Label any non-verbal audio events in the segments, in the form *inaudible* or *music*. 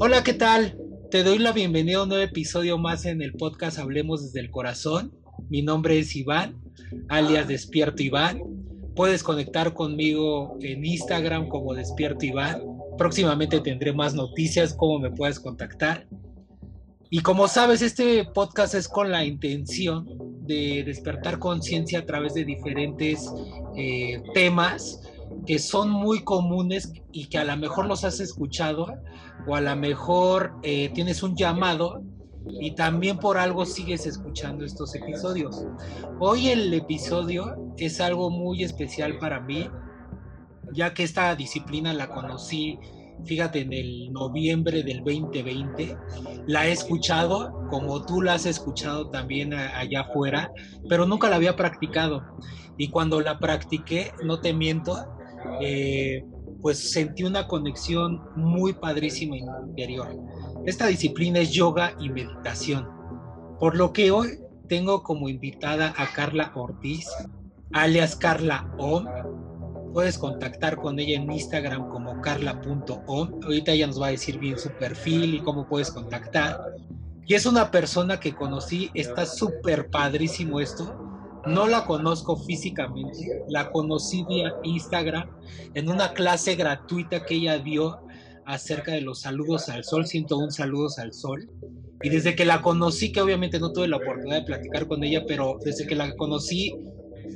Hola, ¿qué tal? Te doy la bienvenida a un nuevo episodio más en el podcast Hablemos desde el Corazón. Mi nombre es Iván, alias Despierto Iván. Puedes conectar conmigo en Instagram como Despierto Iván. Próximamente tendré más noticias, cómo me puedes contactar. Y como sabes, este podcast es con la intención de despertar conciencia a través de diferentes eh, temas que son muy comunes y que a lo mejor los has escuchado o a lo mejor eh, tienes un llamado y también por algo sigues escuchando estos episodios. Hoy el episodio es algo muy especial para mí, ya que esta disciplina la conocí, fíjate, en el noviembre del 2020. La he escuchado, como tú la has escuchado también allá afuera, pero nunca la había practicado. Y cuando la practiqué, no te miento, eh, pues sentí una conexión muy padrísima interior. Esta disciplina es yoga y meditación, por lo que hoy tengo como invitada a Carla Ortiz, alias Carla Om. Puedes contactar con ella en Instagram como carla.om. Ahorita ella nos va a decir bien su perfil y cómo puedes contactar. Y es una persona que conocí, está súper padrísimo esto no la conozco físicamente, la conocí vía Instagram en una clase gratuita que ella dio acerca de los saludos al sol, 101 saludos al sol. Y desde que la conocí, que obviamente no tuve la oportunidad de platicar con ella, pero desde que la conocí,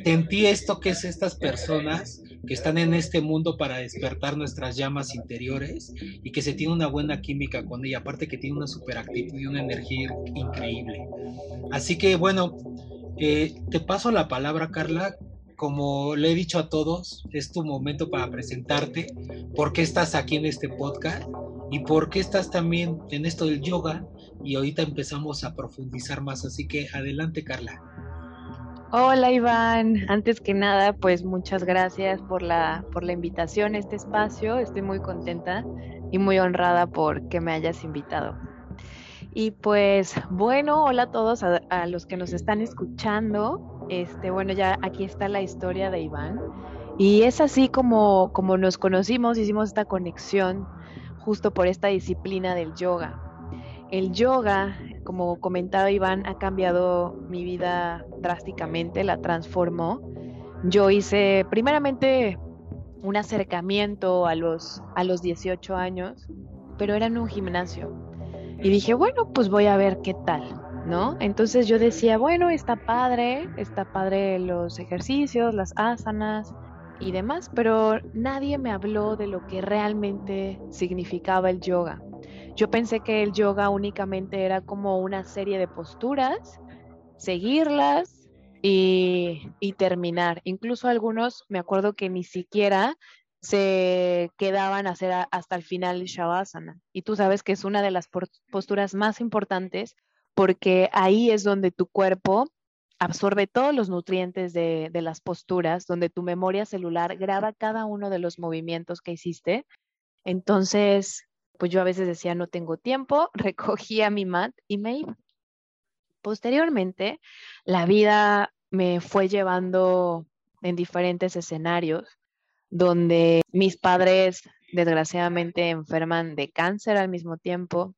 sentí esto que es estas personas que están en este mundo para despertar nuestras llamas interiores y que se tiene una buena química con ella, aparte que tiene una super actitud y una energía increíble. Así que bueno, eh, te paso la palabra, Carla. Como le he dicho a todos, es tu momento para presentarte, por qué estás aquí en este podcast y por qué estás también en esto del yoga. Y ahorita empezamos a profundizar más, así que adelante, Carla. Hola Iván, antes que nada, pues muchas gracias por la, por la invitación a este espacio. Estoy muy contenta y muy honrada por que me hayas invitado. Y pues bueno, hola a todos, a, los que nos están escuchando. Este, bueno, ya aquí está la historia de Iván. Y es así como, como nos conocimos, hicimos esta conexión justo por esta disciplina del yoga. El yoga, como comentaba Iván, ha cambiado mi vida drásticamente, la transformó. Yo hice primeramente un acercamiento a los, a los 18 años, pero era en un gimnasio. Y dije, bueno, pues voy a ver qué tal, ¿no? Entonces yo decía, bueno, está padre, está padre los ejercicios, las asanas y demás, pero nadie me habló de lo que realmente significaba el yoga. Yo pensé que el yoga únicamente era como una serie de posturas, seguirlas y, terminar. Incluso algunos, me acuerdo que ni siquiera se quedaban a hacer hasta el final el Shavasana. Y tú sabes que es una de las posturas más importantes porque ahí es donde tu cuerpo absorbe todos los nutrientes de, de, las posturas, donde tu memoria celular graba cada uno de los movimientos que hiciste. Entonces, pues yo a veces decía, no tengo tiempo, *laughs* recogía mi mat y me iba. Posteriormente, la vida me fue llevando en diferentes escenarios donde mis padres desgraciadamente enferman de cáncer al mismo tiempo,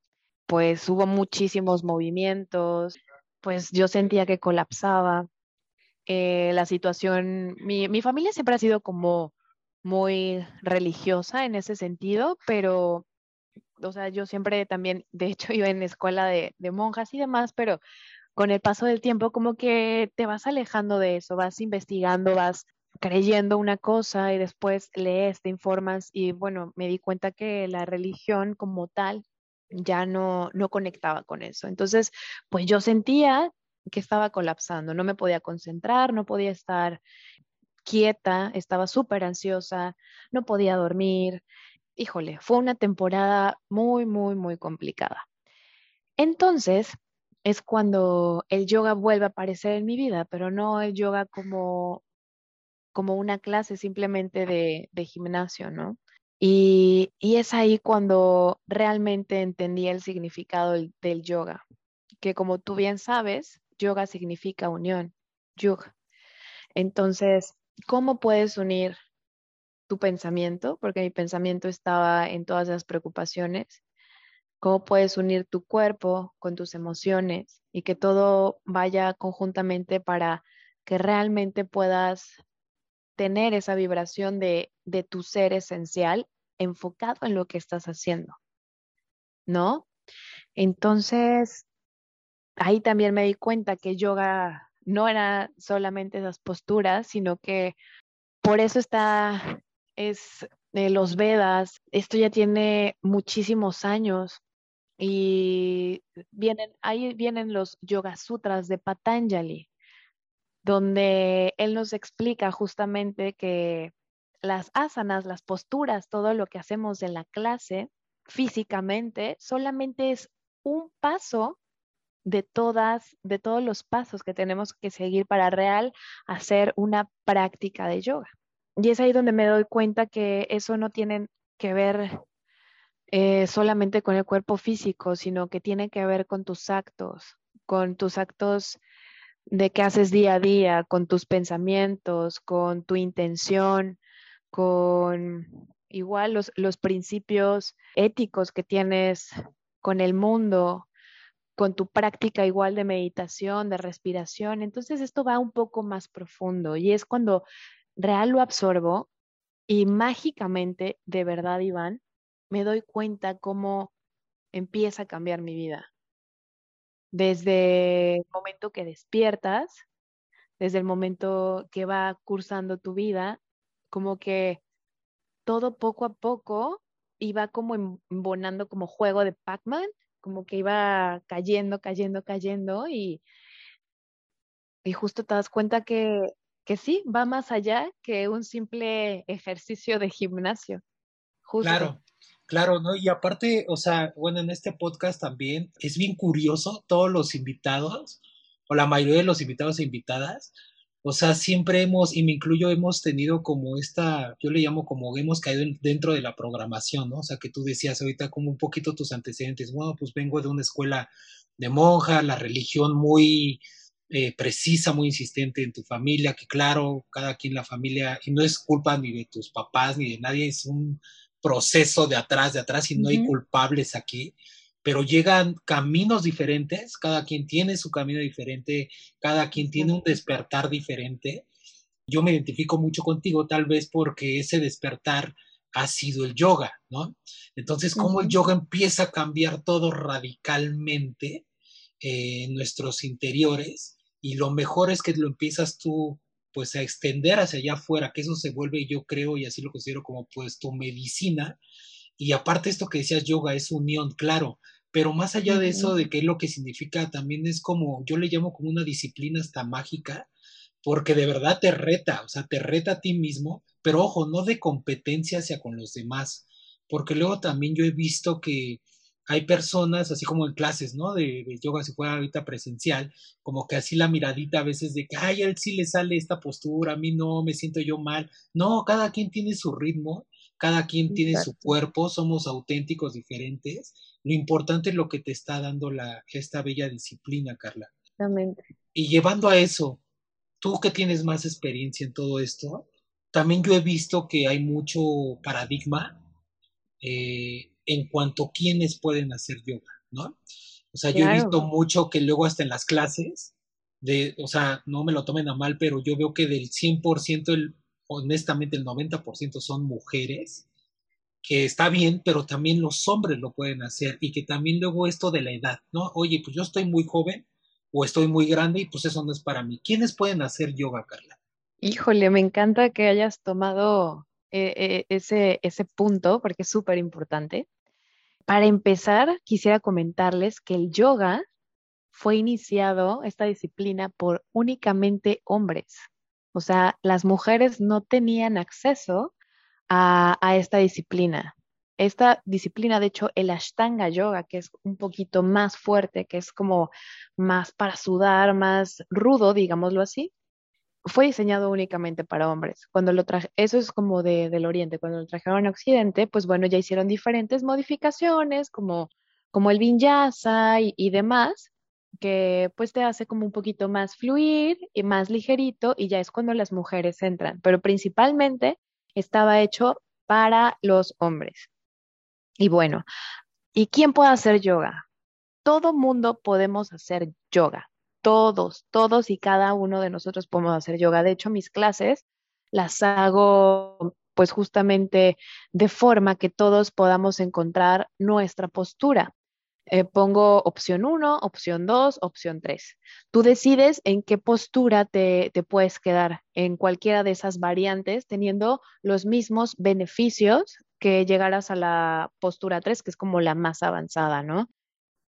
pues hubo muchísimos movimientos, pues yo sentía que colapsaba. Eh, la situación, mi, mi familia siempre ha sido como muy religiosa en ese sentido, pero, o sea, yo siempre también, de hecho, *laughs* iba en escuela de, monjas y demás, pero con el paso del tiempo como que te vas alejando de eso, vas investigando, vas creyendo una cosa y después lees, te informas y bueno, me di cuenta que la religión como tal ya no, no conectaba con eso. Entonces, pues yo sentía que estaba colapsando, no me podía concentrar, no podía estar quieta, estaba súper ansiosa, no podía dormir. Híjole, fue una temporada muy, muy, muy complicada. Entonces, es cuando el yoga vuelve a aparecer en mi vida, pero no el yoga como como una clase simplemente de, gimnasio, ¿no? Y, es ahí cuando realmente entendí el significado del, yoga, que como tú bien sabes, yoga significa unión, yoga. Entonces, ¿cómo puedes unir tu pensamiento, porque mi pensamiento estaba en todas las preocupaciones, cómo puedes unir tu cuerpo con tus emociones y que todo vaya conjuntamente para que realmente puedas tener esa vibración de, de tu ser esencial enfocado en lo que estás haciendo, ¿no? Entonces, ahí también me di cuenta que yoga no era solamente esas posturas, sino que por eso está, es de los Vedas, esto ya tiene muchísimos años y vienen, ahí vienen los Yoga Sutras de Patanjali, donde él nos explica justamente que las asanas, las posturas, todo lo que hacemos en la clase físicamente, solamente es un paso de todas, de todos los pasos que tenemos que seguir para real hacer una práctica de yoga. Y es ahí donde me doy cuenta que eso no tiene que ver eh, solamente con el cuerpo físico, sino que tiene que ver con tus actos, con tus actos de qué haces día a día, con tus pensamientos, con tu intención, con igual los, los principios éticos que tienes con el mundo, con tu práctica igual de meditación, de respiración. Entonces esto va un poco más profundo y es cuando real lo absorbo y mágicamente, de verdad, Iván, me doy cuenta cómo empieza a cambiar mi vida. Desde el momento que despiertas, desde el momento que va cursando tu vida, como que todo poco a poco iba como embonando como juego de Pac-Man como que iba cayendo, cayendo, cayendo y, y justo te das cuenta que, que sí, va más allá que un simple ejercicio de gimnasio. Claro, claro, ¿no? Y aparte, o sea, bueno, en este podcast también es bien curioso, todos los invitados, o la mayoría de los invitados e invitadas, o sea, siempre hemos, y me incluyo, hemos tenido como esta, yo le llamo como hemos caído dentro de la programación, ¿no? O sea, que tú decías ahorita como un poquito tus antecedentes, bueno, pues vengo de una escuela de monja, la religión muy eh, precisa, muy insistente en tu familia, que claro, cada quien la familia, y no es culpa ni de tus papás ni de nadie, es un proceso de atrás, de atrás, y no hay culpables aquí pero llegan caminos diferentes, cada quien tiene su camino diferente, cada quien tiene un despertar diferente. Yo me identifico mucho contigo tal vez porque ese despertar ha sido el yoga, ¿no? Entonces, cómo el yoga empieza a cambiar todo radicalmente en nuestros interiores y lo mejor es que lo empiezas tú pues a extender hacia allá afuera, que eso se vuelve, yo creo, y así lo considero como pues tu medicina. Y aparte esto que decías yoga es unión, claro, pero más allá de eso, de qué es lo que significa, también es como, yo le llamo como una disciplina hasta mágica, porque de verdad te reta, o sea, te reta a ti mismo, pero ojo, no de competencia hacia con los demás, porque luego también yo he visto que hay personas, así como en clases, ¿no? De, yoga, si fuera ahorita presencial, como que así la miradita a veces de que, ay, a él sí le sale esta postura, a mí no, me siento yo mal. No, cada quien tiene su ritmo, cada quien tiene su cuerpo, somos auténticos, diferentes, lo importante es lo que te está dando la, esta bella disciplina, Carla. Exactamente. Y llevando a eso, tú que tienes más experiencia en todo esto, también yo he visto que hay mucho paradigma eh, en cuanto a quiénes pueden hacer yoga, ¿no? O sea, yo he visto mucho que luego hasta en las clases, de, o sea, no me lo tomen a mal, pero yo veo que del 100%, el, honestamente el 90% son mujeres que está bien, pero también los hombres lo pueden hacer y que también luego esto de la edad, ¿no? Oye, pues yo estoy muy joven o estoy muy grande y pues eso no es para mí. ¿Quiénes pueden hacer yoga, Carla? Híjole, me encanta que hayas tomado eh, eh, ese, ese punto porque es súper importante. Para empezar, quisiera comentarles que el yoga fue iniciado, esta disciplina, por únicamente hombres. O sea, las mujeres no tenían acceso a, esta disciplina. Esta disciplina, de hecho, el Ashtanga Yoga, que es un poquito más fuerte, que es como más para sudar, más rudo, digámoslo así, fue diseñado únicamente para hombres. Cuando lo traje, eso es como de, del Oriente, cuando lo trajeron a Occidente, pues bueno, ya hicieron diferentes modificaciones, como, como el Vinyasa y, y demás, que pues te hace como un poquito más fluir y más ligerito, y ya es cuando las mujeres entran. Pero principalmente estaba hecho para los hombres. Y bueno, ¿y quién puede hacer yoga? Todo mundo podemos hacer yoga. Todos, todos y cada uno de nosotros podemos hacer yoga. De hecho, mis clases las hago pues justamente de forma que todos podamos encontrar nuestra postura. Eh, pongo opción 1, opción 2, opción 3. Tú decides en qué postura te, te, puedes quedar en cualquiera de esas variantes, teniendo los mismos beneficios que llegaras a la postura 3, que es como la más avanzada, ¿no?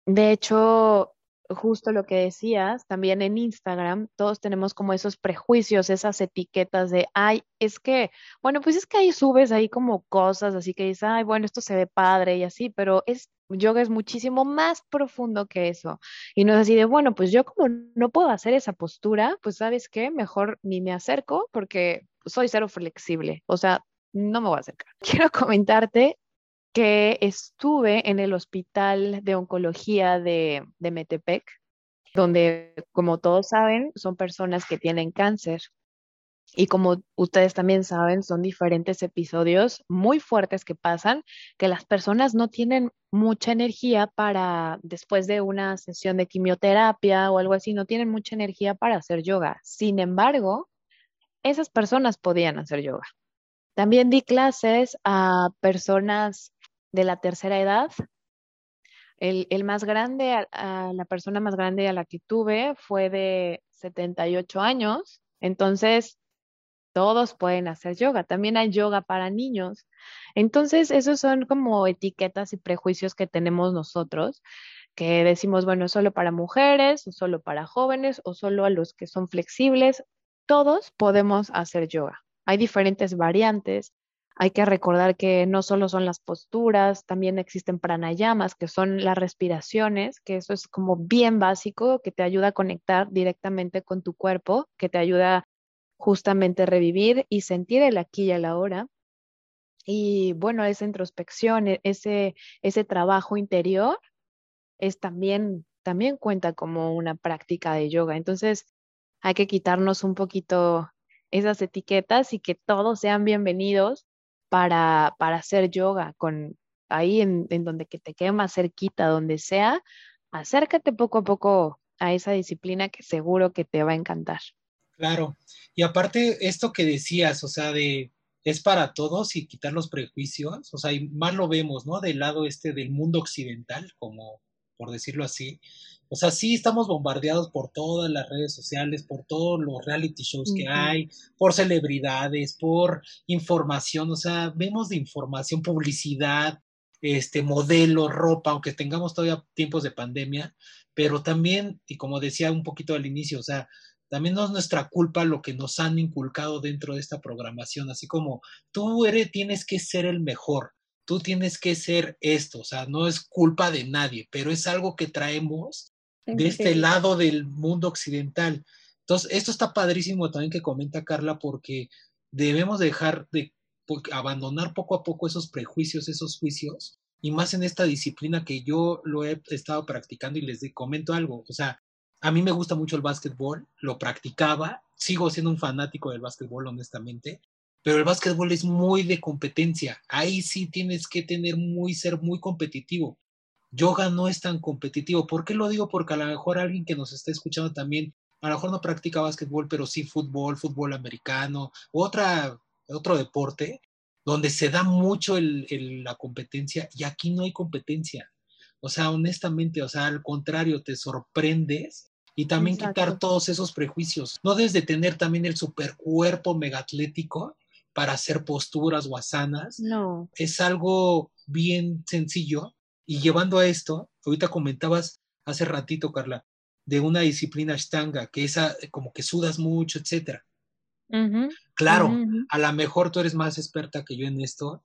De hecho, justo lo que decías, también en Instagram, todos tenemos como esos prejuicios, esas etiquetas de, ay, es que, bueno, pues es que ahí subes ahí como cosas, así que dices, ay, bueno, esto se ve padre y así, pero es, yoga es muchísimo más profundo que eso. Y no es así de, bueno, pues yo como no puedo hacer esa postura, pues sabes qué, mejor ni me acerco porque soy cero flexible, o sea, no me voy a acercar. *laughs* Quiero comentarte que estuve en el Hospital de Oncología de, Metepec, donde, como todos saben, son personas que tienen cáncer. Y como ustedes también saben, son diferentes episodios muy fuertes que pasan, que las personas no tienen mucha energía para, después de una sesión de quimioterapia o algo así, no tienen mucha energía para hacer yoga. Sin embargo, esas personas podían hacer yoga. También di clases a personas de la tercera edad. El, más grande, la persona más grande a la que tuve fue de 78 años. Entonces, todos pueden hacer yoga. También hay yoga para niños. Entonces, esos son como etiquetas y prejuicios que tenemos nosotros, que decimos, bueno, solo para mujeres, solo para jóvenes, o solo a los que son flexibles. Todos podemos hacer yoga. Hay diferentes variantes. Hay que recordar que no solo son las posturas, también existen pranayamas, que son las respiraciones, que eso es como bien básico, que te ayuda a conectar directamente con tu cuerpo, que te ayuda justamente a revivir y sentir el aquí y el ahora. Y bueno, esa introspección, e-, ese, ese trabajo interior es también, también cuenta como una práctica de yoga. Entonces, hay que quitarnos un poquito esas etiquetas y que todos sean bienvenidos para, para hacer yoga, con ahí en, en donde que te quede más cerquita, donde sea, acércate poco a poco a esa disciplina que seguro que te va a encantar. Claro, y aparte esto que decías, o sea, de es para todos y quitar los prejuicios, o sea, y más lo vemos, ¿no? Del lado este del mundo occidental, como por decirlo así, o sea, sí estamos bombardeados por todas las redes sociales, por todos los reality shows que hay, por celebridades, por información, o sea, vemos de información, publicidad, este modelo, ropa, aunque tengamos todavía tiempos de pandemia, pero también, y como decía un poquito al inicio, o sea, también no es nuestra culpa lo que nos han inculcado dentro de esta programación, así como tú eres, tienes que ser el mejor, tú tienes que ser esto, o sea, no es culpa de nadie, pero es algo que traemos de este lado del mundo occidental. Entonces, esto está padrísimo también que comenta Carla porque debemos dejar de abandonar poco a poco esos prejuicios, esos juicios, y más en esta disciplina que yo lo he estado practicando y les comento algo, o sea, a mí me gusta mucho el básquetbol, lo practicaba, sigo siendo un fanático del básquetbol, honestamente, pero el básquetbol es muy de competencia, ahí sí tienes que tener muy, ser muy competitivo yoga no es tan competitivo. ¿Por qué lo digo? Porque a lo mejor alguien que nos está escuchando también, a lo mejor no practica básquetbol, pero sí fútbol, fútbol americano, otra, otro deporte, donde se da mucho la competencia y aquí no hay competencia. O sea, honestamente, o sea, al contrario, te sorprendes y también quitar todos esos prejuicios. No desde tener también el supercuerpo megatlético para hacer posturas o asanas. No. Es algo bien sencillo y llevando a esto, ahorita comentabas hace ratito, Carla, de una disciplina Ashtanga, que esa como que sudas mucho, etcétera. Claro, a lo mejor tú eres más experta que yo en esto.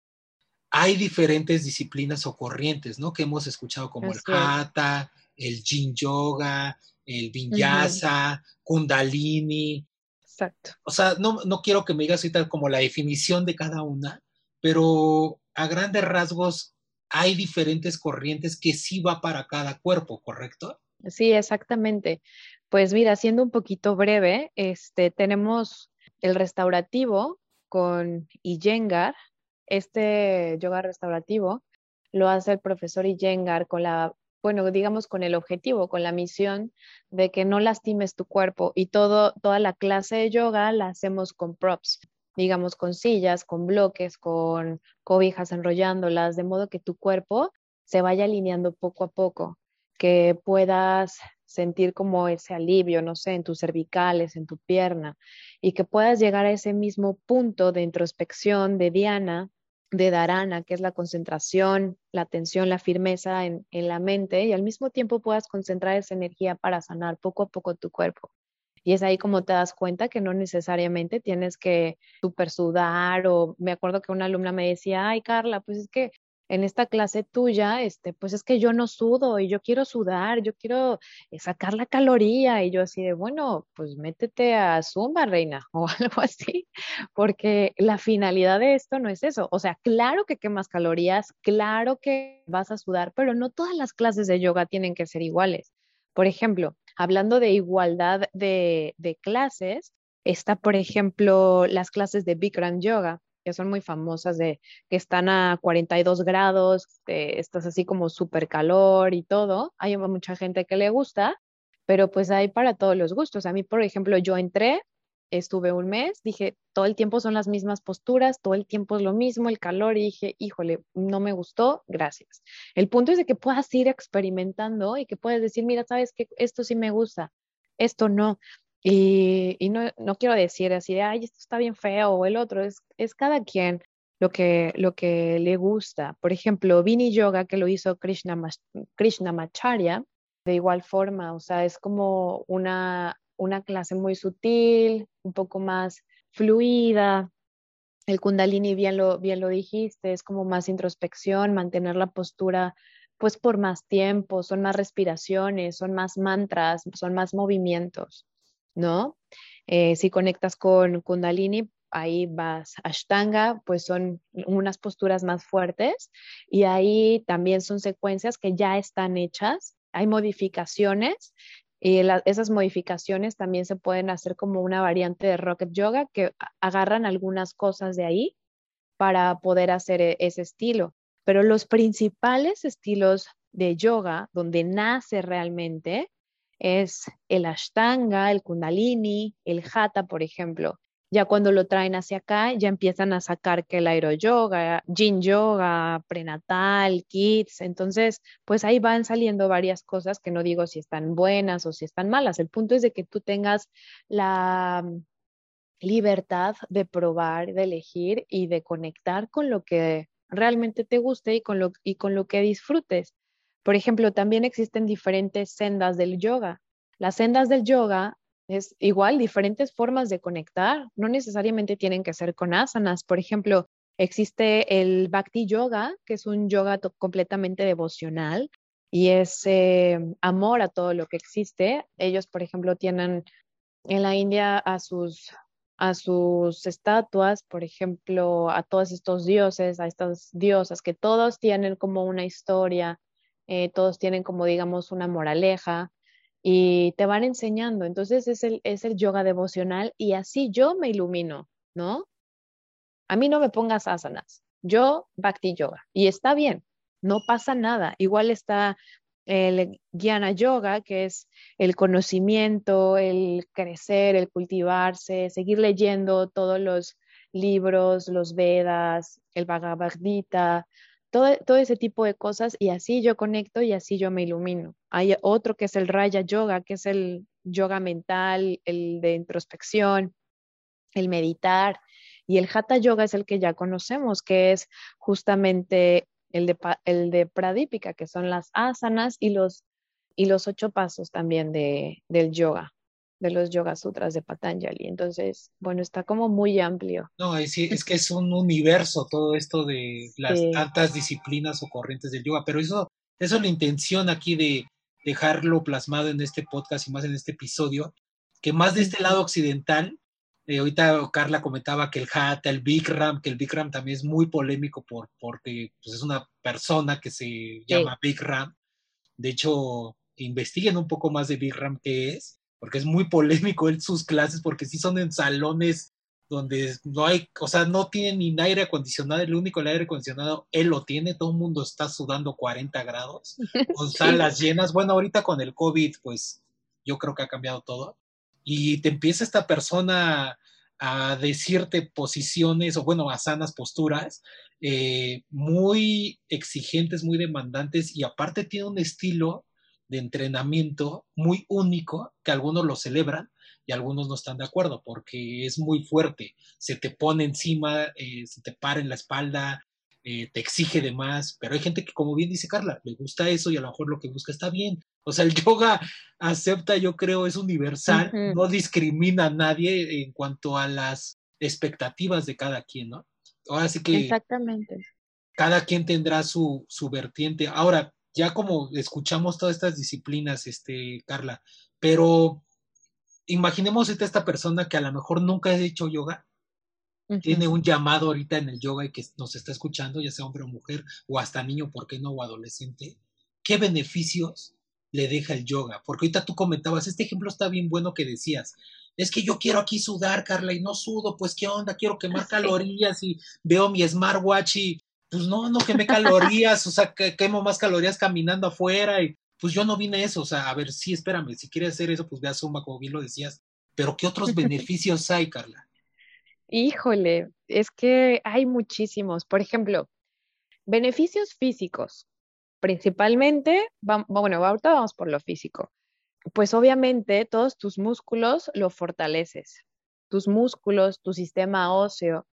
Hay diferentes disciplinas o corrientes, ¿no? Que hemos escuchado como el Hatha, el Jin Yoga, el Vinyasa, Kundalini. Exacto. O sea, no, no quiero que me digas ahorita como la definición de cada una, pero a grandes rasgos, hay diferentes corrientes que sí va para cada cuerpo, ¿correcto? Sí, exactamente. Pues mira, siendo un poquito breve, este, tenemos el restaurativo, con Iyengar. Este yoga restaurativo lo hace el profesor Iyengar con la, bueno, digamos con el objetivo, con la misión de que no lastimes tu cuerpo y todo, toda la clase de yoga la hacemos con props, digamos con sillas, con bloques, con cobijas enrollándolas, de modo que tu cuerpo se vaya alineando poco a poco, que puedas sentir como ese alivio, no sé, en tus cervicales, en tu pierna, y que puedas llegar a ese mismo punto de introspección de Diana, de Dharana, que es la concentración, la atención, la firmeza en la mente, y al mismo tiempo puedas concentrar esa energía para sanar poco a poco tu cuerpo. Y es ahí como te das cuenta que no necesariamente tienes que super sudar o me acuerdo que una alumna me decía, ay Carla, pues es que en esta clase tuya, este, pues es que yo no sudo y yo quiero sudar, yo quiero eh, sacar la caloría y yo así de, bueno, pues métete a Zumba, reina, *laughs* o algo así, porque la finalidad de esto no es eso. O sea, claro que quemas calorías, claro que vas a sudar, pero no todas las clases de yoga tienen que ser iguales. Por ejemplo, hablando de igualdad de, de clases, está, por ejemplo, las clases de Bikram Yoga que son muy famosas de que están a 42 grados, estás así como súper calor y todo. Hay mucha gente que le gusta, pero pues hay para todos los gustos. A mí, por ejemplo, yo entré, estuve un mes, dije, todo el tiempo son las mismas posturas, todo el tiempo es lo mismo, el calor, y dije, híjole, no me gustó, gracias. El punto es de que puedas ir experimentando y que puedas decir, mira, sabes que esto sí me gusta, esto no. Y, no, quiero decir así de, ay, esto está bien feo o el otro, es, es cada quien lo que, lo que le gusta. Por ejemplo, Vini Yoga, que lo hizo Krishna, Macharya, de igual forma, o sea, es como una, una clase muy sutil, un poco más fluida. El Kundalini, bien lo, bien lo dijiste, es como más introspección, mantener la postura pues por más tiempo, son más respiraciones, son más mantras, son más movimientos. ¿no? Eh, si conectas con Kundalini, ahí vas Ashtanga, pues son unas posturas más fuertes y ahí también son secuencias que ya están hechas, hay modificaciones y esas modificaciones también se pueden hacer como una variante de Rocket Yoga que agarran algunas cosas de ahí para poder hacer e, ese estilo. Pero los principales estilos de yoga, donde nace realmente, es el Ashtanga, el Kundalini, el Hatha, por ejemplo. Ya cuando lo traen hacia acá, ya empiezan a sacar que el aeroyoga, Yin Yoga, prenatal, kids. Entonces, pues ahí van saliendo varias cosas que no digo si están buenas o si están malas. El punto es de que tú tengas la libertad de probar, de elegir y de conectar con lo que realmente te guste y con lo, y con lo que disfrutes. Por ejemplo, también existen diferentes sendas del yoga. Las sendas del yoga es igual, diferentes formas de conectar, no necesariamente tienen que ser con asanas. Por ejemplo, existe el Bhakti Yoga, que es un yoga completamente devocional y es eh, amor a todo lo que existe. Ellos, por ejemplo, tienen en la India a sus a sus estatuas, por ejemplo, a todos estos dioses, a estas diosas, que todos tienen como una historia, eh, todos tienen como digamos una moraleja y te van enseñando. Entonces es el, es el yoga devocional y así yo me ilumino, ¿no? A mí no me pongas asanas, yo bhakti yoga y está bien, no pasa nada. Igual está el Jnana Yoga, que es el conocimiento, el crecer, el cultivarse, seguir leyendo todos los libros, los Vedas, el Bhagavad Gita, todo, ese tipo de cosas y así yo conecto y así yo me ilumino. Hay otro que es el Raya Yoga, que es el yoga mental, el de introspección, el meditar. Y el Hatha Yoga es el que ya conocemos, que es justamente el de, el de Pradipika, que son las asanas y los, y los ocho pasos también de, del yoga de los Yoga Sutras de Patanjali. Entonces, bueno, está como muy amplio. No, es, es que es *laughs* un universo todo esto de las tantas disciplinas o corrientes del yoga, pero eso, eso es la intención aquí de dejarlo plasmado en este podcast y más en este episodio, que más de este lado occidental, eh, ahorita Carla comentaba que el Hatha, el Bikram, que el Bikram también es muy polémico por, porque pues, es una persona que se llama Bikram. De hecho, investiguen un poco más de Bikram qué es porque es muy polémico en sus clases, porque sí son en salones donde no hay, o sea, no tiene ni aire acondicionado, el único el aire acondicionado, él lo tiene, todo el mundo está sudando 40 grados, *laughs* con salas llenas. Bueno, ahorita con el COVID, pues yo creo que ha cambiado todo. Y te empieza esta persona a decirte posiciones, o bueno, a sanas posturas, eh, muy exigentes, muy demandantes, y aparte tiene un estilo de entrenamiento muy único que algunos lo celebran y algunos no están de acuerdo porque es muy fuerte, se te pone encima, eh, se te para en la espalda, eh, te exige de más, pero hay gente que, como bien dice Carla, le gusta eso y a lo mejor lo que busca está bien. O sea, el *laughs* yoga acepta, yo creo, es universal, no discrimina a nadie en cuanto a las expectativas de cada quien, ¿no? Ahora sí que... Exactamente. Cada quien tendrá su, su vertiente. Ahora, ya como escuchamos todas estas disciplinas, este, Carla, pero imaginemos esta, esta persona que a lo mejor nunca ha hecho yoga, tiene un llamado ahorita en el yoga y que nos está escuchando, ya sea hombre o mujer, o hasta niño, ¿por qué no? O adolescente. ¿Qué beneficios le deja el yoga? Porque ahorita tú comentabas, este ejemplo está bien bueno que decías, es que yo quiero aquí sudar, Carla, y no sudo, pues qué onda, quiero quemar *laughs* calorías y veo mi smartwatch y pues no, no quemé calorías, o sea, que quemo más calorías caminando afuera y pues yo no vine a eso, o sea, a ver, sí, espérame, si quieres hacer eso, pues ve a Zumba, como bien lo decías, pero ¿qué otros *laughs* beneficios hay, Carla? Híjole, es que hay muchísimos. Por ejemplo, beneficios físicos. Principalmente, bueno, ahorita vamos por lo físico. Pues obviamente todos tus músculos lo fortaleces. Tus músculos, tu sistema óseo,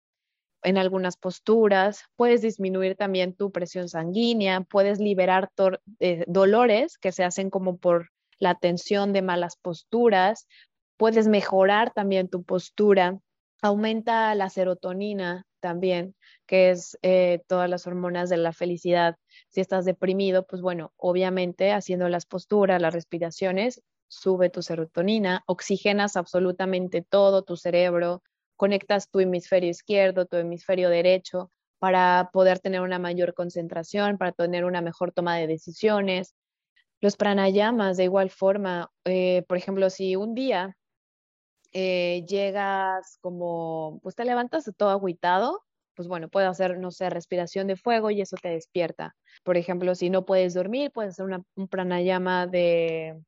en algunas posturas, puedes disminuir también tu presión sanguínea, puedes liberar eh, dolores que se hacen como por la tensión de malas posturas, puedes mejorar también tu postura, aumenta la serotonina también, que es eh, todas las hormonas de la felicidad. Si estás deprimido, pues bueno, obviamente haciendo las posturas, las respiraciones, sube tu serotonina, oxigenas absolutamente todo tu cerebro, conectas tu hemisferio izquierdo, tu hemisferio derecho para poder tener una mayor concentración, para tener una mejor toma de decisiones. Los pranayamas, de igual forma, eh, por ejemplo, si un día eh, llegas como, pues te levantas todo agüitado, pues bueno, puedes hacer, no sé, respiración de fuego y eso te despierta. Por ejemplo, si no puedes dormir, puedes hacer un pranayama de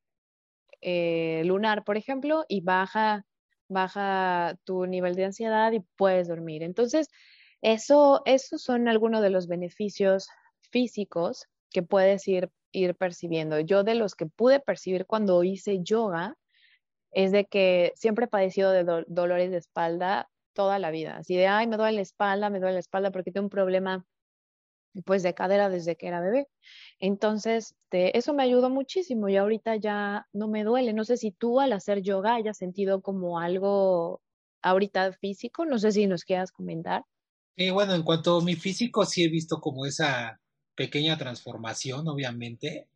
eh, lunar, por ejemplo, y baja baja tu nivel de ansiedad y puedes dormir. Entonces, eso, esos son algunos de los beneficios físicos que puedes ir, ir percibiendo. Yo de los que pude percibir cuando hice yoga es de que siempre he padecido de dolores de espalda toda la vida. Así de, ay, me duele la espalda, me duele la espalda porque tengo un problema pues de cadera desde que era bebé. Entonces, eso me ayudó muchísimo y ahorita ya no me duele. No sé si tú al hacer yoga hayas sentido como algo ahorita físico, no sé si nos quieras comentar. Eh, bueno, en cuanto a mi físico, sí he visto como esa pequeña transformación, obviamente.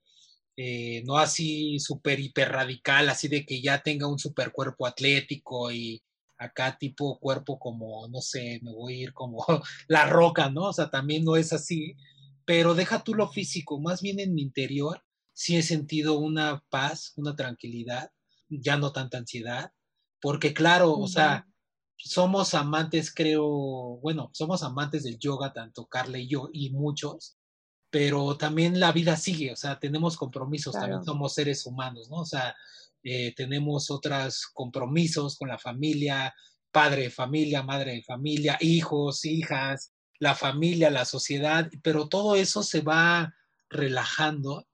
Eh, no así súper hiper radical, así de que ya tenga un super cuerpo atlético y acá tipo cuerpo como, no sé, me voy a ir como *laughs* la roca, ¿no? O sea, también no es así, pero deja tú lo físico, más bien en mi interior sí he sentido una paz, una tranquilidad, ya no tanta ansiedad, porque claro, o sea, somos amantes, creo, bueno, somos amantes del yoga, tanto Carla y yo, y muchos, pero también la vida sigue, o sea, tenemos compromisos, también somos seres humanos, ¿no? O sea, eh, tenemos otros compromisos con la familia, padre de familia, madre de familia, hijos, hijas, la familia, la sociedad, pero todo eso se va relajando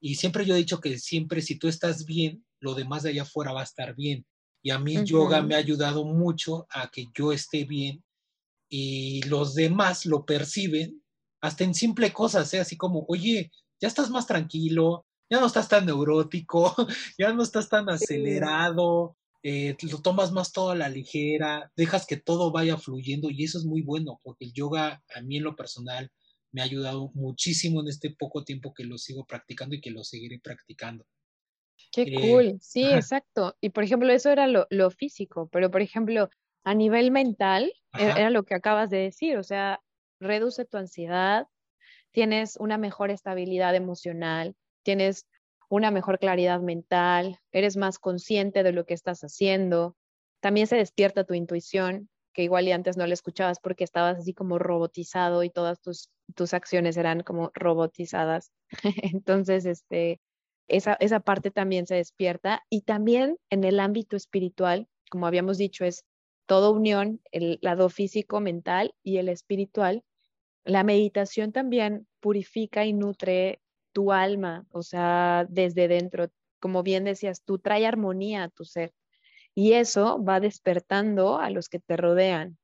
y siempre yo he dicho que siempre si tú estás bien, lo demás de allá afuera va a estar bien. Y a mí yoga me ha ayudado mucho a que yo esté bien y los demás lo perciben hasta en simple cosas, ¿eh? así como, oye, ya estás más tranquilo, ya no estás tan neurótico, *laughs* ya no estás tan acelerado, eh, lo tomas más todo a la ligera, dejas que todo vaya fluyendo y eso es muy bueno porque el yoga a mí en lo personal me ha ayudado muchísimo en este poco tiempo que lo sigo practicando y que lo seguiré practicando. Qué eh, cool, sí, exacto. Y por ejemplo, eso era lo, físico, pero por ejemplo, a nivel mental, e, era lo que acabas de decir, o sea, reduce tu ansiedad, tienes una mejor estabilidad emocional, tienes una mejor claridad mental, eres más consciente de lo que estás haciendo, también se despierta tu intuición, que igual antes no le escuchabas porque estabas así como robotizado y todas tus, tus acciones eran como robotizadas. *laughs* Entonces, este, esa, esa parte también se despierta y también en el ámbito espiritual, como habíamos dicho, es toda unión, el lado físico, mental y el espiritual. La meditación también purifica y nutre tu alma, o sea, desde dentro, como bien decías, tú trae armonía a tu ser y eso va despertando a los que te rodean.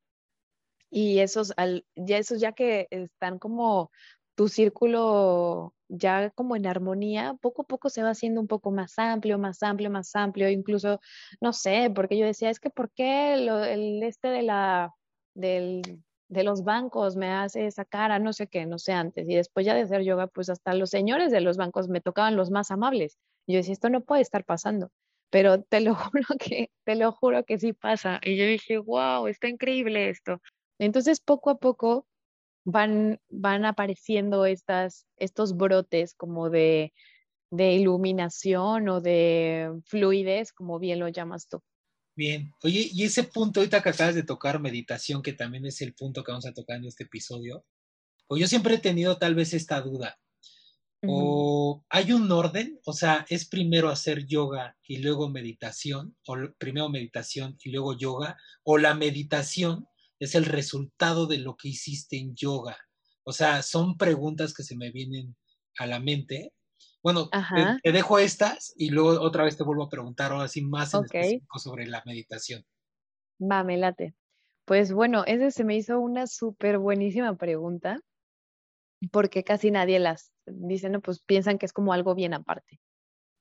Y esos, al, ya esos ya que están como tu círculo ya como en armonía, poco a poco se va haciendo un poco más amplio, más amplio, más amplio, incluso, no sé, porque yo decía, es que ¿por qué el este de la, del, de los bancos me hace esa cara, no sé qué, no sé antes, y después ya de hacer yoga, pues hasta los señores de los bancos me tocaban los más amables. Yo decía, esto no puede estar pasando, pero te lo *laughs* juro que, te lo juro que sí pasa. Y yo dije, wow, está increíble esto. Entonces, poco a poco van, van apareciendo estas, estos brotes como de, de iluminación o de fluidez, como bien lo llamas tú. Bien, oye, y ese punto ahorita que acabas de tocar, meditación, que también es el punto que vamos a tocar en este episodio, pues yo siempre he tenido tal vez esta duda. O hay un orden, o sea, es primero hacer yoga y luego meditación, o primero meditación y luego yoga, o la meditación es el resultado de lo que hiciste en yoga? O sea, son preguntas que se me vienen a la mente. Bueno, te, dejo estas y luego otra vez te vuelvo a preguntar ahora sí más en específico sobre la meditación. Va, me late. Pues bueno, ese se me hizo una súper buenísima pregunta, porque casi nadie las dice, no, pues piensan que es como algo bien aparte.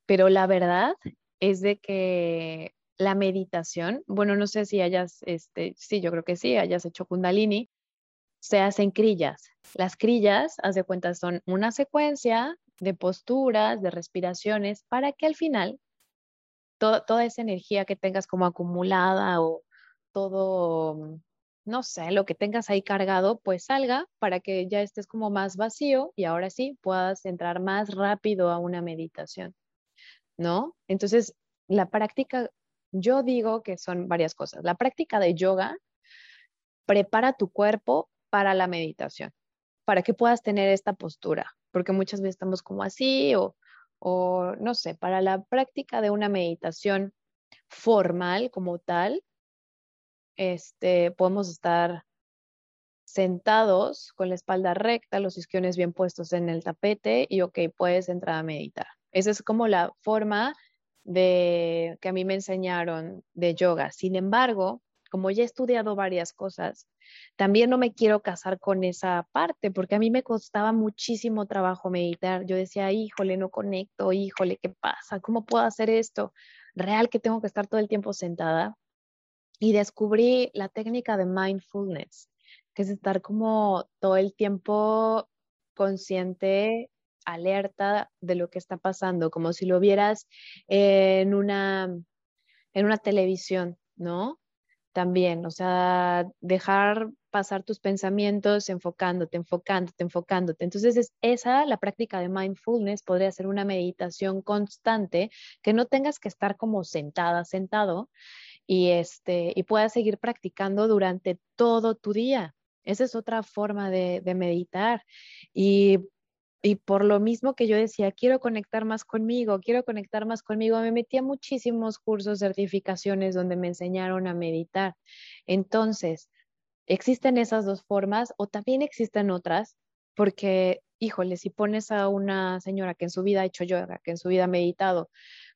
Pero la verdad es de que la meditación, bueno, no sé si hayas, este, sí, yo creo que sí, hayas hecho kundalini, se hacen crillas. Las crillas, haz de cuenta, son una secuencia de posturas, de respiraciones, para que al final toda esa energía que tengas como acumulada o todo, no sé, lo que tengas ahí cargado, pues salga para que ya estés como más vacío y ahora sí puedas entrar más rápido a una meditación, ¿no? Entonces, la práctica yo digo que son varias cosas. La práctica de yoga prepara tu cuerpo para la meditación, para que puedas tener esta postura, porque muchas veces estamos como así o, o no sé, para la práctica de una meditación formal como tal, este, podemos estar sentados con la espalda recta, los isquiones bien puestos en el tapete y ok, puedes entrar a meditar. Esa es como la forma de que a mí me enseñaron de yoga. Sin embargo, como ya he estudiado varias cosas, también no me quiero casar con esa parte, porque a mí me costaba muchísimo trabajo meditar. Yo decía, híjole, no conecto, híjole, ¿qué pasa? ¿Cómo puedo hacer esto? Real que tengo que estar todo el tiempo sentada. Y descubrí la técnica de mindfulness, que es estar como todo el tiempo consciente alerta de lo que está pasando, como si lo vieras en una, en una televisión, ¿no? También, o sea, dejar pasar tus pensamientos enfocándote, enfocándote, enfocándote. Entonces, es esa, la práctica de mindfulness podría ser una meditación constante, que no tengas que estar como sentada, sentado, y, este, y puedas seguir practicando durante todo tu día. Esa es otra forma de, de meditar. Y y por lo mismo que yo decía, quiero conectar más conmigo, quiero conectar más conmigo, me metí a muchísimos cursos, certificaciones donde me enseñaron a meditar. Entonces, existen esas dos formas o también existen otras, porque, híjole, si pones a una señora que en su vida ha hecho yoga, que en su vida ha meditado,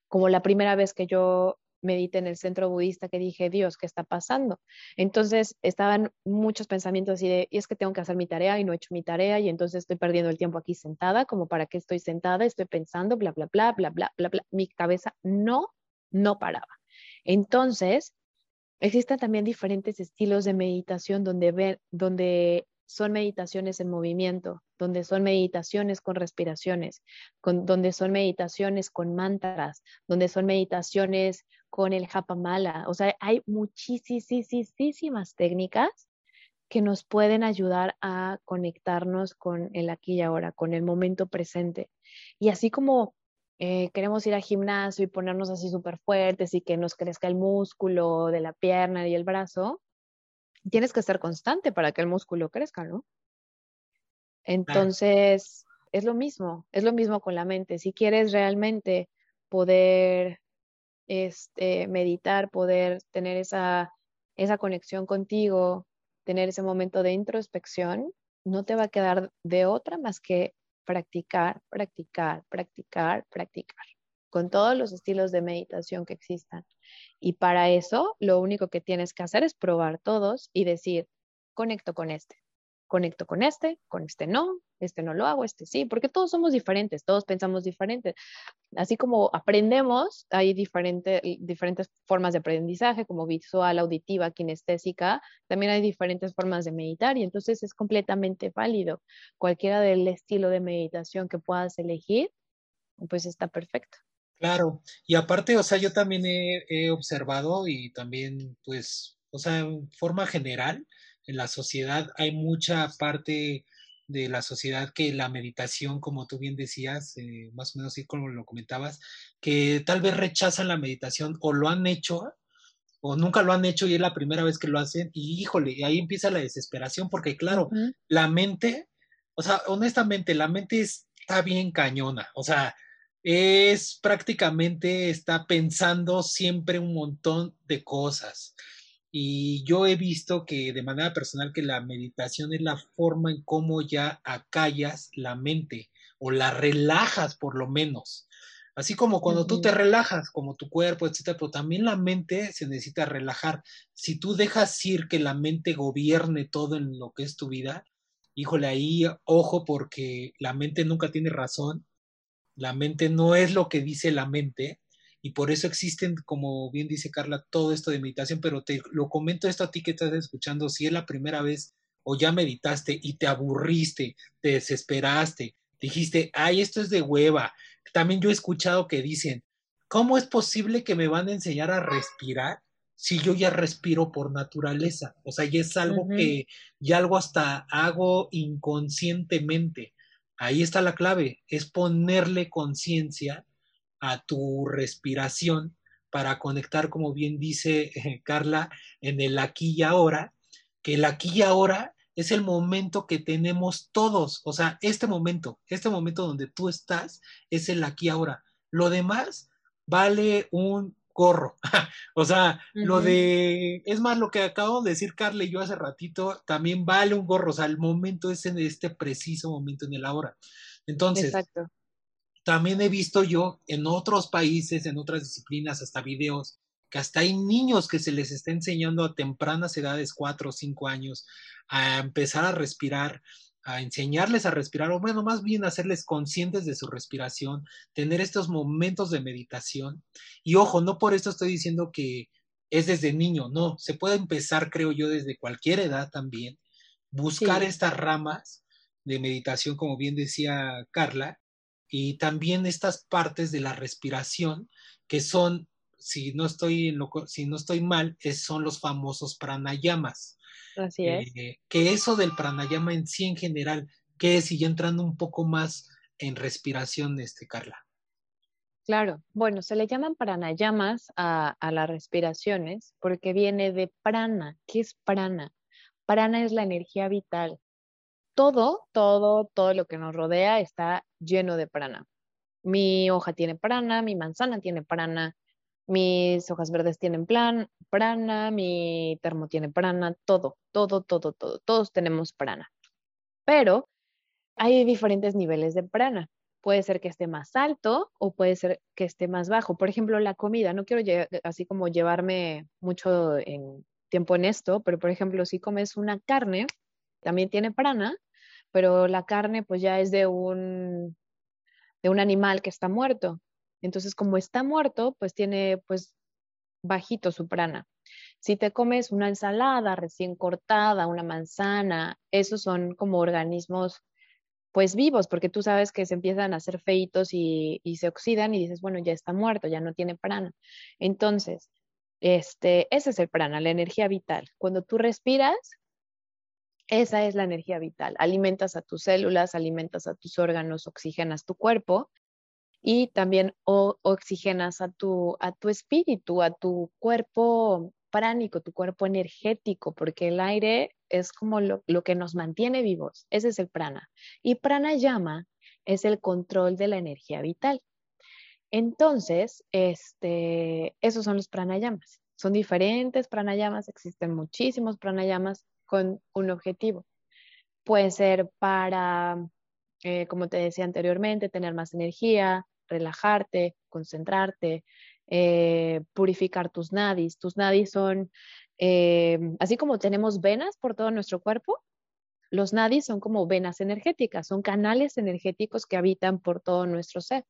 como la primera vez que yo medité en el centro budista que dije, Dios, ¿qué está pasando? Entonces estaban muchos pensamientos y de, y es que tengo que hacer mi tarea y no he hecho mi tarea y entonces estoy perdiendo el tiempo aquí sentada, como para qué estoy sentada, estoy pensando, bla, bla, bla, bla, bla, bla, bla. Mi cabeza no, no paraba. Entonces, existen también diferentes estilos de meditación donde, ve, donde son meditaciones en movimiento, donde son meditaciones con respiraciones, con, donde son meditaciones con mantras, donde son meditaciones con el japamala. O sea, hay muchísimas técnicas que nos pueden ayudar a conectarnos con el aquí y ahora, con el momento presente. Y así como eh, queremos ir al gimnasio y ponernos así súper fuertes y que nos crezca el músculo de la pierna y el brazo, tienes que ser constante para que el músculo crezca, ¿no? Entonces, es lo mismo, es lo mismo con la mente. Si quieres realmente poder este, meditar, poder tener esa, esa conexión contigo, tener ese momento de introspección, no te va a quedar de otra más que practicar, practicar, practicar, practicar, con todos los estilos de meditación que existan. Y para eso, lo único que tienes que hacer es probar todos y decir, conecto con este, conecto con este, con este no, este no lo hago, este sí, porque todos somos diferentes, todos pensamos diferentes. Así como aprendemos, hay diferente, diferentes formas de aprendizaje, como visual, auditiva, kinestésica, también hay diferentes formas de meditar y entonces es completamente válido. Cualquiera del estilo de meditación que puedas elegir, pues está perfecto. Claro, y aparte, o sea, yo también he, he observado y también, pues, o sea, en forma general, en la sociedad hay mucha parte de la sociedad que la meditación, como tú bien decías, eh, más o menos así como lo comentabas, que tal vez rechazan la meditación o lo han hecho o nunca lo han hecho y es la primera vez que lo hacen y híjole, ahí empieza la desesperación porque claro, la mente, o sea, honestamente, la mente está bien cañona, o sea, es prácticamente está pensando siempre un montón de cosas. Y yo he visto que de manera personal que la meditación es la forma en cómo ya acallas la mente o la relajas por lo menos. Así como cuando tú te relajas, como tu cuerpo, etcétera, pero también la mente se necesita relajar. Si tú dejas ir que la mente gobierne todo en lo que es tu vida, híjole, ahí ojo porque la mente nunca tiene razón. La mente no es lo que dice la mente, y por eso existen, como bien dice Carla, todo esto de meditación, pero te lo comento esto a ti que estás escuchando, si es la primera vez o ya meditaste y te aburriste, te desesperaste, dijiste, ay, esto es de hueva. También yo he escuchado que dicen, ¿cómo es posible que me van a enseñar a respirar si yo ya respiro por naturaleza? O sea, ya es algo que ya algo hasta hago inconscientemente. Ahí está la clave, es ponerle conciencia a tu respiración para conectar, como bien dice eh, Carla, en el aquí y ahora, que el aquí y ahora es el momento que tenemos todos, o sea, este momento, este momento donde tú estás es el aquí y ahora. Lo demás vale un gorro. *laughs* o sea, lo de, es más, lo que acabo de decir Carla y yo hace ratito, también vale un gorro, o sea, el momento es en este preciso momento en el ahora. Entonces, Exacto también he visto yo en otros países, en otras disciplinas, hasta videos, que hasta hay niños que se les está enseñando a tempranas edades, cuatro o cinco años, a empezar a respirar, a enseñarles a respirar, o bueno, más bien hacerles conscientes de su respiración, tener estos momentos de meditación. Y ojo, no por esto estoy diciendo que es desde niño, no, se puede empezar, creo yo, desde cualquier edad también, buscar estas ramas de meditación, como bien decía Carla, y también estas partes de la respiración que son, si no estoy, si no estoy mal, son los famosos pranayamas. Así es. Eh, que eso del pranayama en sí en general, ¿qué es? Y ya entrando un poco más en respiración, este, Carla. Claro, bueno, se le llaman pranayamas a, a las respiraciones porque viene de prana. ¿Qué es prana? Prana es la energía vital todo, todo, todo lo que nos rodea está lleno de prana. Mi hoja tiene prana, mi manzana tiene prana, mis hojas verdes tienen plan, prana, mi termo tiene prana, todo, todo, todo, todo, todos tenemos prana. Pero hay diferentes niveles de prana. Puede ser que esté más alto o puede ser que esté más bajo. Por ejemplo, la comida, no quiero así como llevarme mucho en tiempo en esto, pero por ejemplo, si comes una carne, también tiene prana, pero la carne pues ya es de un, de un animal que está muerto. Entonces, como está muerto, pues tiene pues bajito su prana. Si te comes una ensalada recién cortada, una manzana, esos son como organismos pues vivos, porque tú sabes que se empiezan a hacer feitos y, y se oxidan y dices, bueno, ya está muerto, ya no tiene prana. Entonces, este, ese es el prana, la energía vital. Cuando tú respiras, esa es la energía vital. Alimentas a tus células, alimentas a tus órganos, oxigenas tu cuerpo y también oxigenas a tu, a tu espíritu, a tu cuerpo pránico, tu cuerpo energético, porque el aire es como lo, lo que nos mantiene vivos. Ese es el prana. Y pranayama es el control de la energía vital. Entonces, este, esos son los pranayamas. Son diferentes pranayamas, existen muchísimos pranayamas con un objetivo. Puede ser para, eh, como te decía anteriormente, tener más energía, relajarte, concentrarte, eh, purificar tus nadis. Tus nadis son, eh, así como tenemos venas por todo nuestro cuerpo, los nadis son como venas energéticas, son canales energéticos que habitan por todo nuestro ser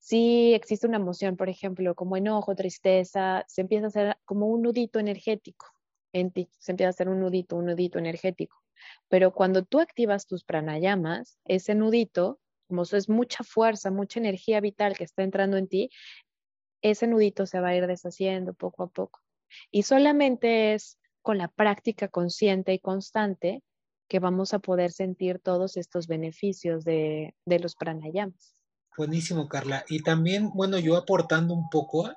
si existe una emoción, por ejemplo, como enojo, tristeza, se empieza a hacer como un nudito energético en ti, se empieza a hacer un nudito, un nudito energético. Pero cuando tú activas tus pranayamas, ese nudito, como eso es mucha fuerza, mucha energía vital que está entrando en ti, ese nudito se va a ir deshaciendo poco a poco. Y solamente es con la práctica consciente y constante que vamos a poder sentir todos estos beneficios de, de los pranayamas. Buenísimo, Carla. Y también, bueno, yo aportando un poco,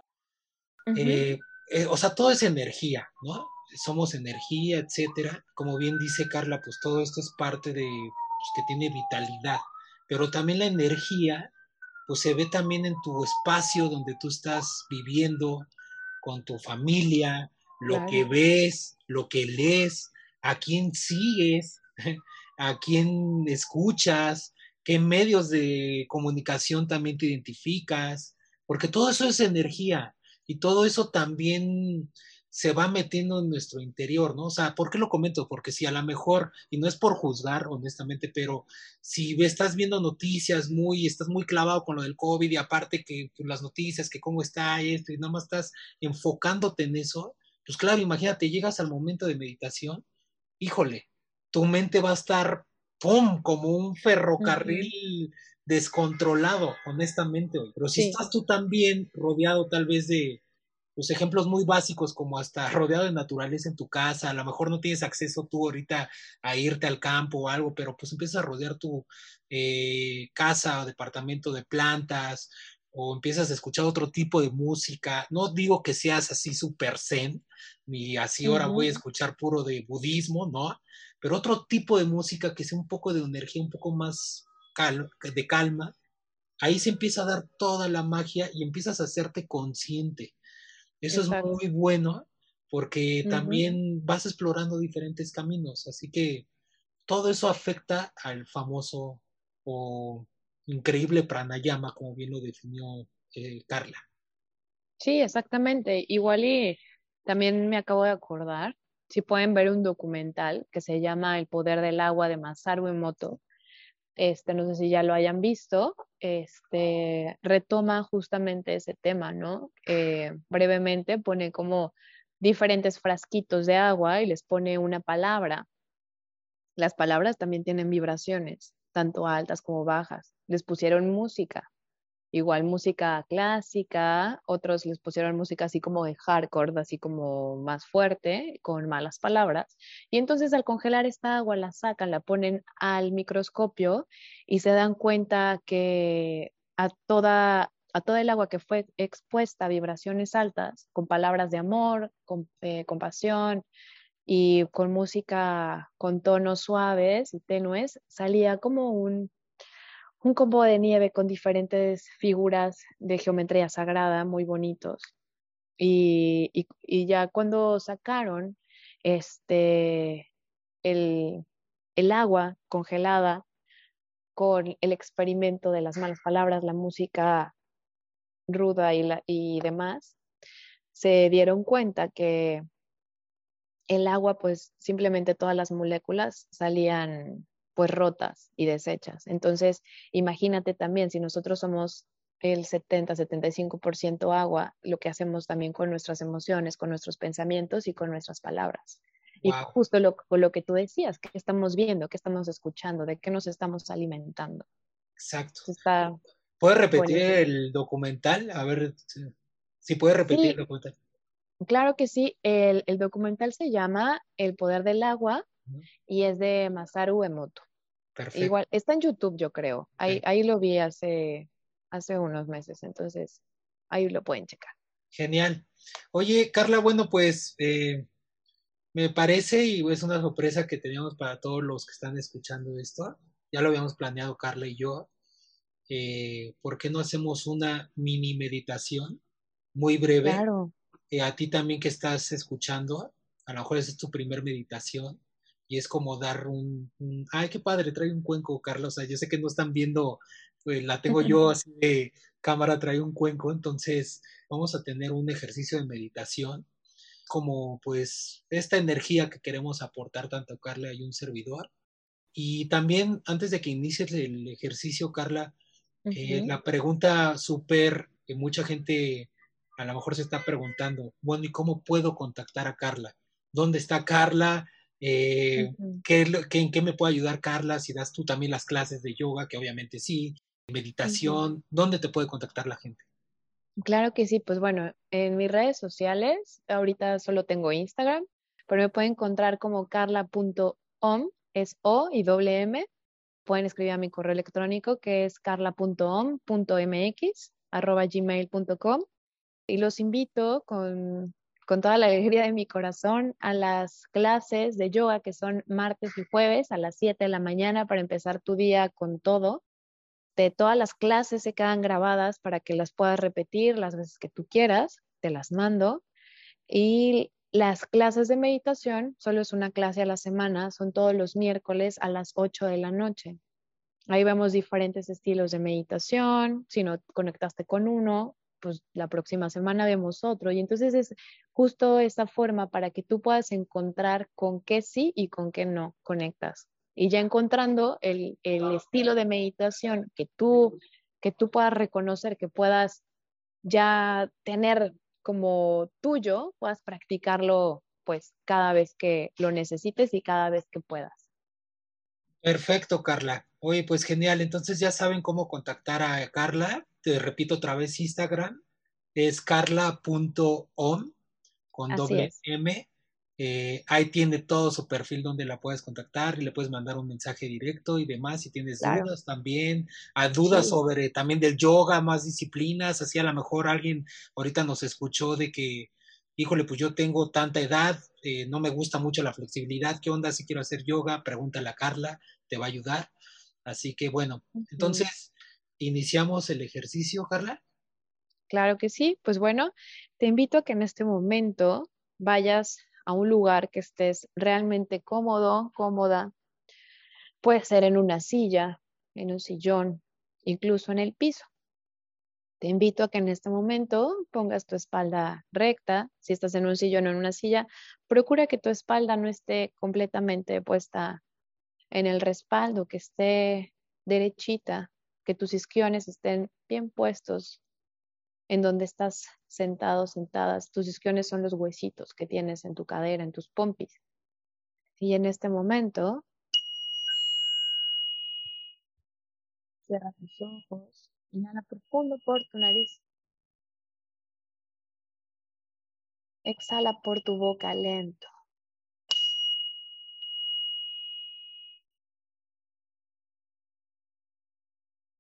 eh, eh, o sea, todo es energía, ¿no? Somos energía, etcétera. Como bien dice Carla, pues todo esto es parte de pues, que tiene vitalidad. Pero también la energía, pues se ve también en tu espacio donde tú estás viviendo con tu familia, lo que ves, lo que lees, a quién sigues, *laughs* a quién escuchas, qué medios de comunicación también te identificas, porque todo eso es energía y todo eso también se va metiendo en nuestro interior, ¿no? O sea, ¿por qué lo comento? Porque si a lo mejor, y no es por juzgar, honestamente, pero si estás viendo noticias muy, estás muy clavado con lo del COVID y aparte que las noticias, que cómo está esto, y nada más estás enfocándote en eso, pues claro, imagínate, llegas al momento de meditación, híjole, tu mente va a estar ¡pum! como un ferrocarril descontrolado, honestamente. Pero si estás tú también rodeado tal vez de los ejemplos muy básicos como hasta rodeado de naturaleza en tu casa, a lo mejor no tienes acceso tú ahorita a irte al campo o algo, pero pues empiezas a rodear tu eh, casa o departamento de plantas o empiezas a escuchar otro tipo de música. No digo que seas así súper zen, ni así ahora voy a escuchar puro de budismo, ¿no? pero otro tipo de música que sea un poco de energía, un poco más de calma, ahí se empieza a dar toda la magia y empiezas a hacerte consciente. Eso es muy bueno porque también vas explorando diferentes caminos, así que todo eso afecta al famoso o increíble pranayama, como bien lo definió eh, Carla. Sí, exactamente. Igual y también me acabo de acordar si pueden ver un documental que se llama El poder del agua de Masaru Emoto. Este, no sé si ya lo hayan visto, este, retoma justamente ese tema, ¿no? Eh, brevemente pone como diferentes frasquitos de agua y les pone una palabra. Las palabras también tienen vibraciones, tanto altas como bajas. Les pusieron música, igual música clásica, otros les pusieron música así como de hardcore, así como más fuerte, con malas palabras. Y entonces al congelar esta agua la sacan, la ponen al microscopio y se dan cuenta que a toda a toda el agua que fue expuesta a vibraciones altas, con palabras de amor, con eh, compasión y con música con tonos suaves y tenues, salía como un un combo de nieve con diferentes figuras de geometría sagrada muy bonitos. Y, ya cuando sacaron este, el, agua congelada con el experimento de las malas palabras, la música ruda y, la, y demás, se dieron cuenta que el agua, pues simplemente todas las moléculas salían pues rotas y deshechas. Entonces, imagínate también, si nosotros somos el 70-75% agua, lo que hacemos también con nuestras emociones, con nuestros pensamientos y con nuestras palabras. Y justo lo, lo que tú decías, ¿qué estamos viendo? ¿Qué estamos escuchando? ¿De qué nos estamos alimentando? Exacto. ¿Puedes repetir el documental? A ver si puedes repetir el documental. Claro que sí. El, el documental se llama El poder del agua y es de Masaru Emoto. Perfecto. Igual, está en YouTube, yo creo. Ahí, ahí lo vi hace, hace unos meses, entonces ahí lo pueden checar. Genial. Oye, Carla, bueno, pues eh, me parece y es una sorpresa que teníamos para todos los que están escuchando esto. Ya lo habíamos planeado Carla y yo. Eh, ¿Por qué no hacemos una mini meditación muy breve? Claro. Eh, a ti también que estás escuchando, a lo mejor esa es tu primer meditación y es como dar un, ay, qué padre, trae un cuenco, Carlos. O sea, yo sé que no están viendo, pues la tengo yo así de cámara, trae un cuenco, entonces vamos a tener un ejercicio de meditación como pues esta energía que queremos aportar tanto Carla y un servidor. Y también antes de que inicies el ejercicio, Carla, eh, la pregunta súper que mucha gente a lo mejor se está preguntando, bueno, ¿y cómo puedo contactar a Carla? ¿Dónde está Carla? Eh, ¿qué, ¿En qué me puede ayudar Carla? Si das tú también las clases de yoga, que obviamente sí, meditación, ¿dónde te puede contactar la gente? Claro que sí, pues bueno, en mis redes sociales, ahorita solo tengo Instagram, pero me pueden encontrar como carla.om, es O y doble M. Pueden escribir a mi correo electrónico que es carla.om.mx arroba gmail.com y los invito con, con toda la alegría de mi corazón a las clases de yoga que son martes y jueves a las 7 de la mañana para empezar tu día con todo de todas las clases se quedan grabadas para que las puedas repetir las veces que tú quieras, te las mando. Y las clases de meditación, solo es una clase a la semana, son todos los miércoles a las 8 de la noche. Ahí vemos diferentes estilos de meditación. Si no conectaste con uno, pues la próxima semana vemos otro. Y entonces es justo esta forma para que tú puedas encontrar con qué sí y con qué no conectas y ya encontrando el, estilo de meditación que tú, que tú puedas reconocer, que puedas ya tener como tuyo, puedas practicarlo pues cada vez que lo necesites y cada vez que puedas. Perfecto, Carla. Oye, pues genial. Entonces ya saben cómo contactar a Carla. Te repito otra vez Instagram. Es carla.om con doble M eh, ahí tiene todo su perfil donde la puedes contactar y le puedes mandar un mensaje directo y demás. Si tienes dudas también, a dudas sobre también del yoga, más disciplinas, así a lo mejor alguien ahorita nos escuchó de que, híjole, pues yo tengo tanta edad, eh, no me gusta mucho la flexibilidad, ¿qué onda si quiero hacer yoga? Pregúntale a Carla, te va a ayudar. Así que bueno, entonces, ¿iniciamos el ejercicio, Carla? Claro que sí, pues bueno, te invito a que en este momento vayas a un lugar que estés realmente cómodo, cómoda. Puede ser en una silla, en un sillón, incluso en el piso. Te invito a que en este momento pongas tu espalda recta. Si estás en un sillón o en una silla, procura que tu espalda no esté completamente puesta en el respaldo, que esté derechita, que tus isquiones estén bien puestos en donde estás sentado, sentadas. Tus isquiones son los huesitos que tienes en tu cadera, en tus pompis. Y en este momento, cierra tus ojos, inhala profundo por tu nariz. Exhala por tu boca lento.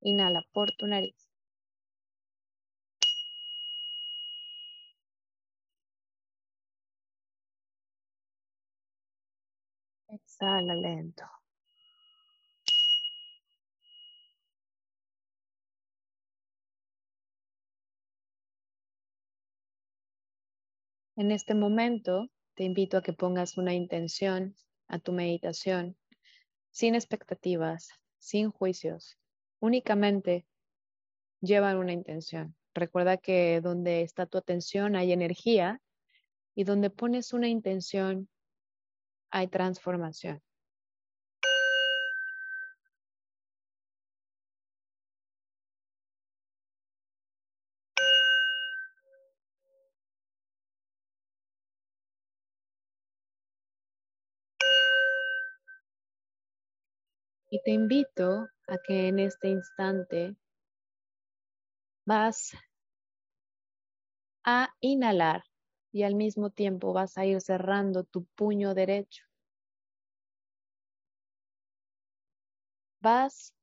Inhala por tu nariz. Exhala lento. En este momento te invito a que pongas una intención a tu meditación sin expectativas, sin juicios. Únicamente lleva una intención. Recuerda que donde está tu atención hay energía y donde pones una intención hay transformación. Y te invito a que en este instante vas a inhalar y al mismo tiempo vas a ir cerrando tu puño derecho. Vas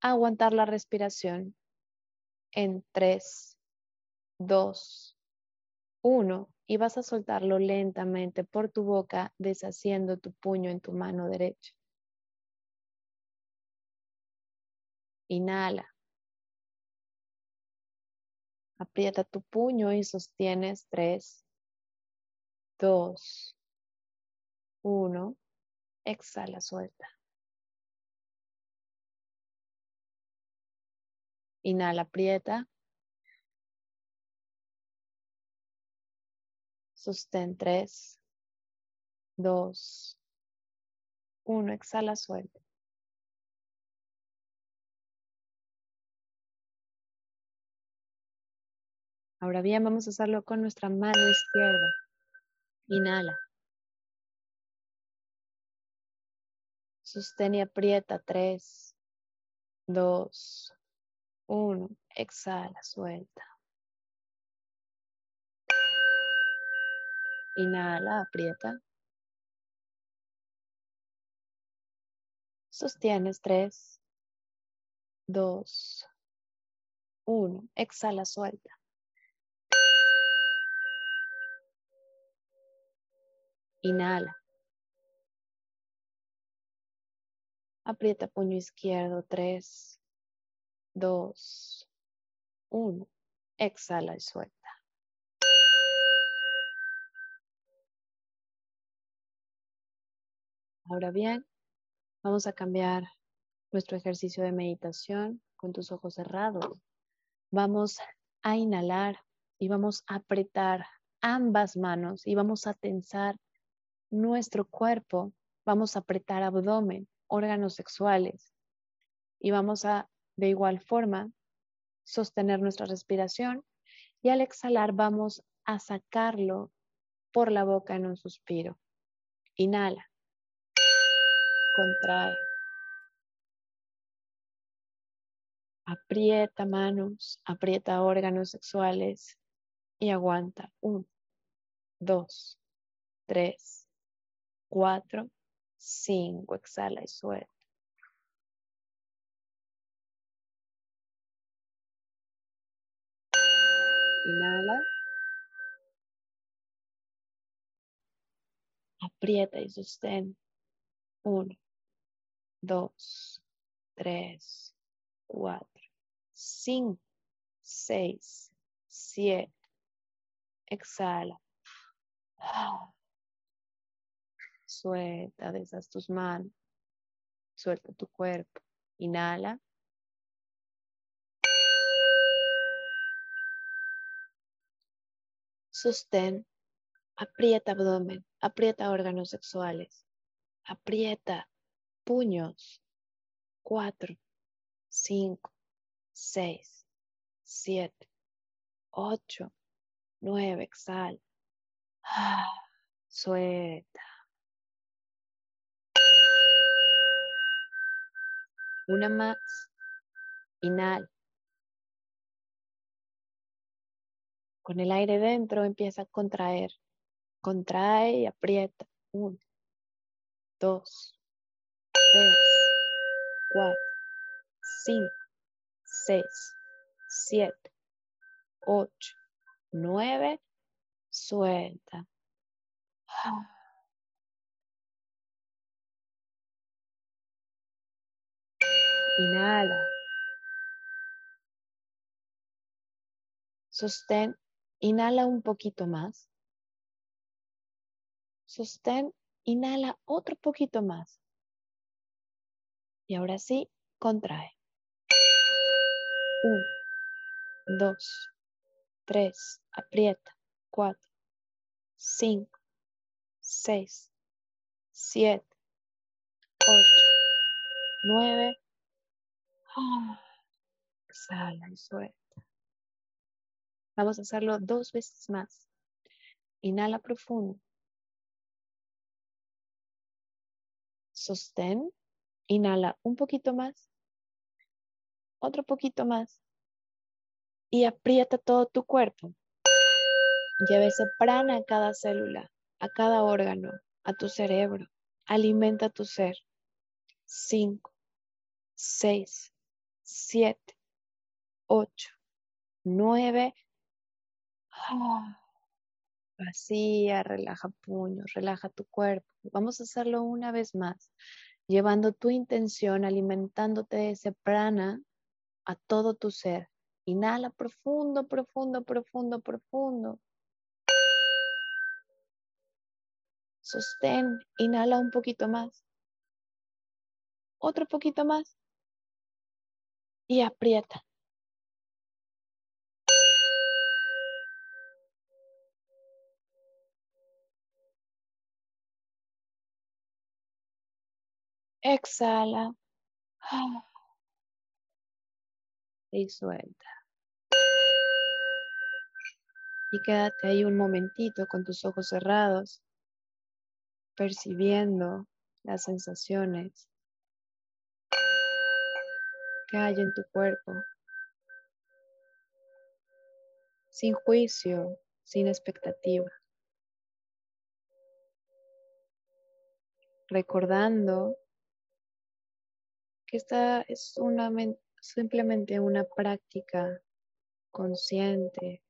a aguantar la respiración en tres, dos, uno. Y vas a soltarlo lentamente por tu boca, deshaciendo tu puño en tu mano derecha. Inhala. Aprieta tu puño y sostienes tres, dos, uno. Exhala, suelta. Inhala, aprieta. Sostén tres, dos, uno. Exhala, suelta. Ahora bien, vamos a hacerlo con nuestra mano izquierda. Inhala. Sostén y aprieta. Tres, dos, uno. Exhala, suelta. Inhala, aprieta. Sostienes. Tres, dos, uno. Exhala, suelta. Inhala. Aprieta puño izquierdo. Tres, dos, uno. Exhala y suelta. Ahora bien, vamos a cambiar nuestro ejercicio de meditación con tus ojos cerrados. Vamos a inhalar y vamos a apretar ambas manos y vamos a tensar nuestro cuerpo, vamos a apretar abdomen, órganos sexuales y vamos a de igual forma sostener nuestra respiración y al exhalar vamos a sacarlo por la boca en un suspiro. Inhala. Contrae. Aprieta manos, aprieta órganos sexuales y aguanta. Uno, dos, tres, cuatro, cinco. Exhala y suelta. Inhala. Aprieta y sostén. Uno, dos, tres, cuatro, cinco, seis, siete. Exhala. Suelta, deshaz tus manos. Suelta tu cuerpo. Inhala. Sostén. Aprieta abdomen. Aprieta órganos sexuales. Aprieta puños. Cuatro, cinco, seis, siete, ocho, nueve. Exhala. Suelta. Una más. Inhala. Con el aire dentro empieza a contraer. Contrae y aprieta. Uno, dos, tres, cuatro, cinco, seis, siete, ocho, nueve. Suelta. Inhala. Sostén. Inhala un poquito más. Sostén. Inhala otro poquito más. Y ahora sí, contrae. Uno, dos, tres, aprieta. Cuatro, cinco, seis, siete, ocho, nueve. *gasps* Exhala y suelta. Vamos a hacerlo dos veces más. Inhala profundo. Sostén. Inhala un poquito más. Otro poquito más. Y aprieta todo tu cuerpo. Lleva ese prana a cada célula, a cada órgano, a tu cerebro. Alimenta tu ser. Cinco, seis, siete, ocho, nueve. Vacía, relaja puños, relaja tu cuerpo. Vamos a hacerlo una vez más, llevando tu intención, alimentándote de ese prana a todo tu ser. Inhala profundo, profundo, profundo, profundo. Sostén, inhala un poquito más. Otro poquito más. Y aprieta. Exhala. *sighs* Y suelta. Y quédate ahí un momentito con tus ojos cerrados, percibiendo las sensaciones que hay en tu cuerpo, sin juicio, sin expectativa. Recordando que esta es una, simplemente una práctica consciente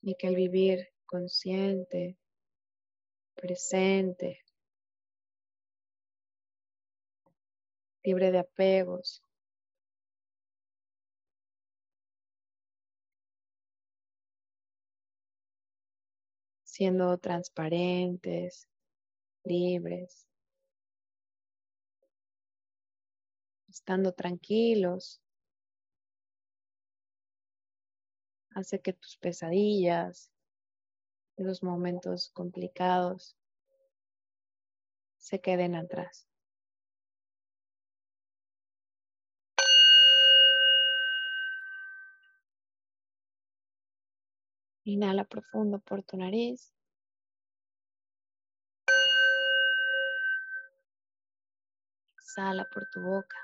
y que el vivir consciente, presente, libre de apegos, siendo transparentes, libres, estando tranquilos, hace que tus pesadillas, los momentos complicados se queden atrás. Inhala profundo por tu nariz. Exhala por tu boca.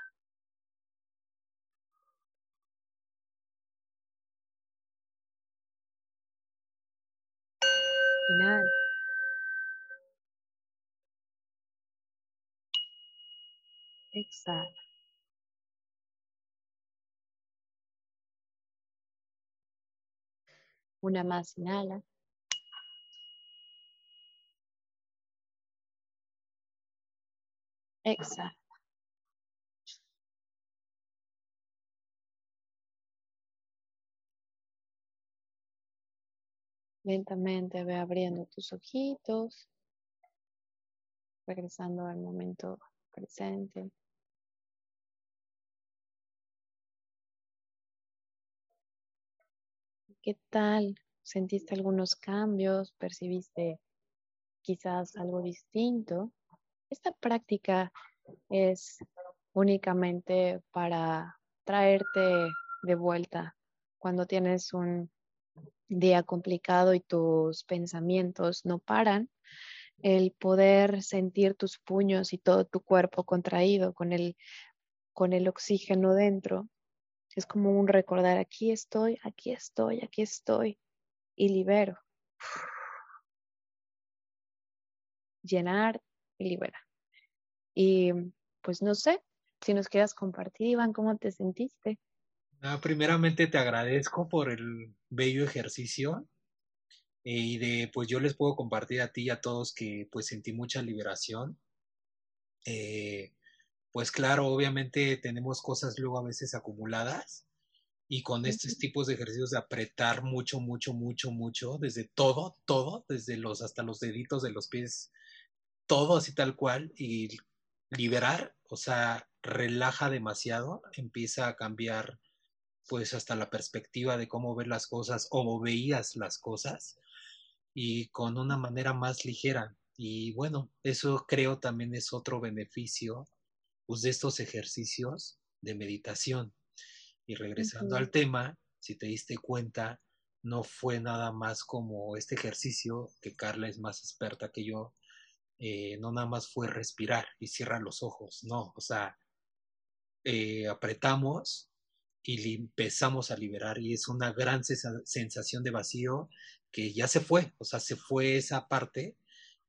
Inhala. Exhala. Una más, inhala. Exhala. Lentamente ve abriendo tus ojitos, regresando al momento presente. ¿Qué tal? ¿Sentiste algunos cambios? ¿Percibiste quizás algo distinto? Esta práctica es únicamente para traerte de vuelta cuando tienes un día complicado y tus pensamientos no paran, el poder sentir tus puños y todo tu cuerpo contraído con el, con el oxígeno dentro, es como un recordar, aquí estoy, aquí estoy, aquí estoy, y libero. Llenar y liberar. Y pues no sé, si nos quieras compartir, Iván, ¿cómo te sentiste? Ah, primeramente te agradezco por el bello ejercicio eh, y de pues yo les puedo compartir a ti y a todos que pues sentí mucha liberación. Eh, pues claro, obviamente tenemos cosas luego a veces acumuladas y con estos tipos de ejercicios de apretar mucho, mucho, mucho, mucho, desde todo, todo, desde los hasta los deditos de los pies, todo así tal cual y liberar, o sea, relaja demasiado, empieza a cambiar pues hasta la perspectiva de cómo ver las cosas o veías las cosas y con una manera más ligera. Y bueno, eso creo también es otro beneficio pues, de estos ejercicios de meditación. Y regresando al tema, si te diste cuenta, no fue nada más como este ejercicio, que Carla es más experta que yo, eh, no nada más fue respirar y cierra los ojos, no, o sea, eh, apretamos y empezamos a liberar y es una gran sensación de vacío que ya se fue, o sea, se fue esa parte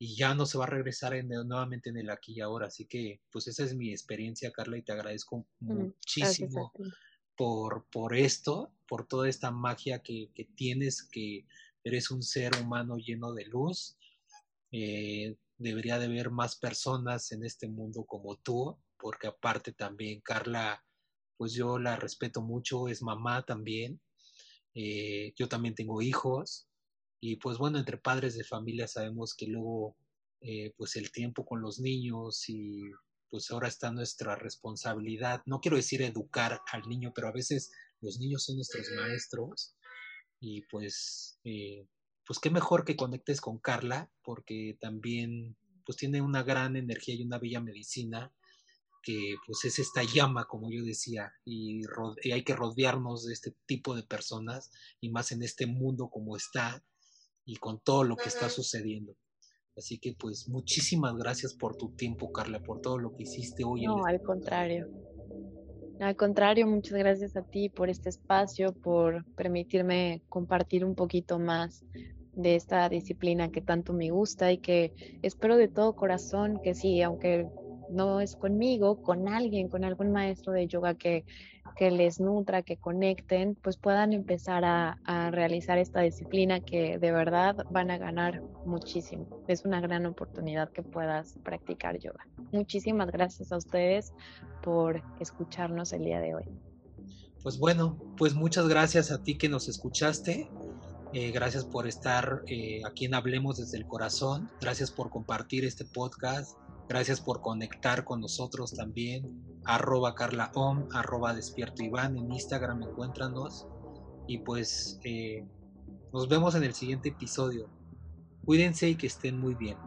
y ya no se va a regresar en nuevamente en el aquí y ahora. Así que, pues esa es mi experiencia, Carla, y te agradezco muchísimo por, por esto. por toda esta magia que, que tienes, que eres un ser humano lleno de luz. Eh, debería de haber más personas en este mundo como tú, porque aparte también Carla, pues yo la respeto mucho, es mamá también. Eh, yo también tengo hijos y pues bueno, entre padres de familia sabemos que luego eh, pues el tiempo con los niños y pues ahora está nuestra responsabilidad. No quiero decir educar al niño, pero a veces los niños son nuestros maestros y pues, eh, pues qué mejor que conectes con Carla porque también pues tiene una gran energía y una bella medicina que pues es esta llama, como yo decía, y, y, hay que rodearnos de este tipo de personas y más en este mundo como está y con todo lo que está sucediendo. Así que pues muchísimas gracias por tu tiempo, Carla, por todo lo que hiciste hoy. No, al contrario. Al contrario, muchas gracias a ti por este espacio, por permitirme compartir un poquito más de esta disciplina que tanto me gusta y que espero de todo corazón que sí, aunque no es conmigo, con alguien, con algún maestro de yoga que, que les nutra, que conecten, pues puedan empezar a, a, realizar esta disciplina que de verdad van a ganar muchísimo. Es una gran oportunidad que puedas practicar yoga. Muchísimas gracias a ustedes por escucharnos el día de hoy. Pues bueno, pues muchas gracias a ti que nos escuchaste. Eh, gracias por estar eh, aquí en Hablemos desde el Corazón. Gracias por compartir este podcast. Gracias por conectar con nosotros también. Arroba Carla Om, arroba Despierto Iván. En Instagram encuéntranos. Y pues eh, nos vemos en el siguiente episodio. Cuídense y que estén muy bien.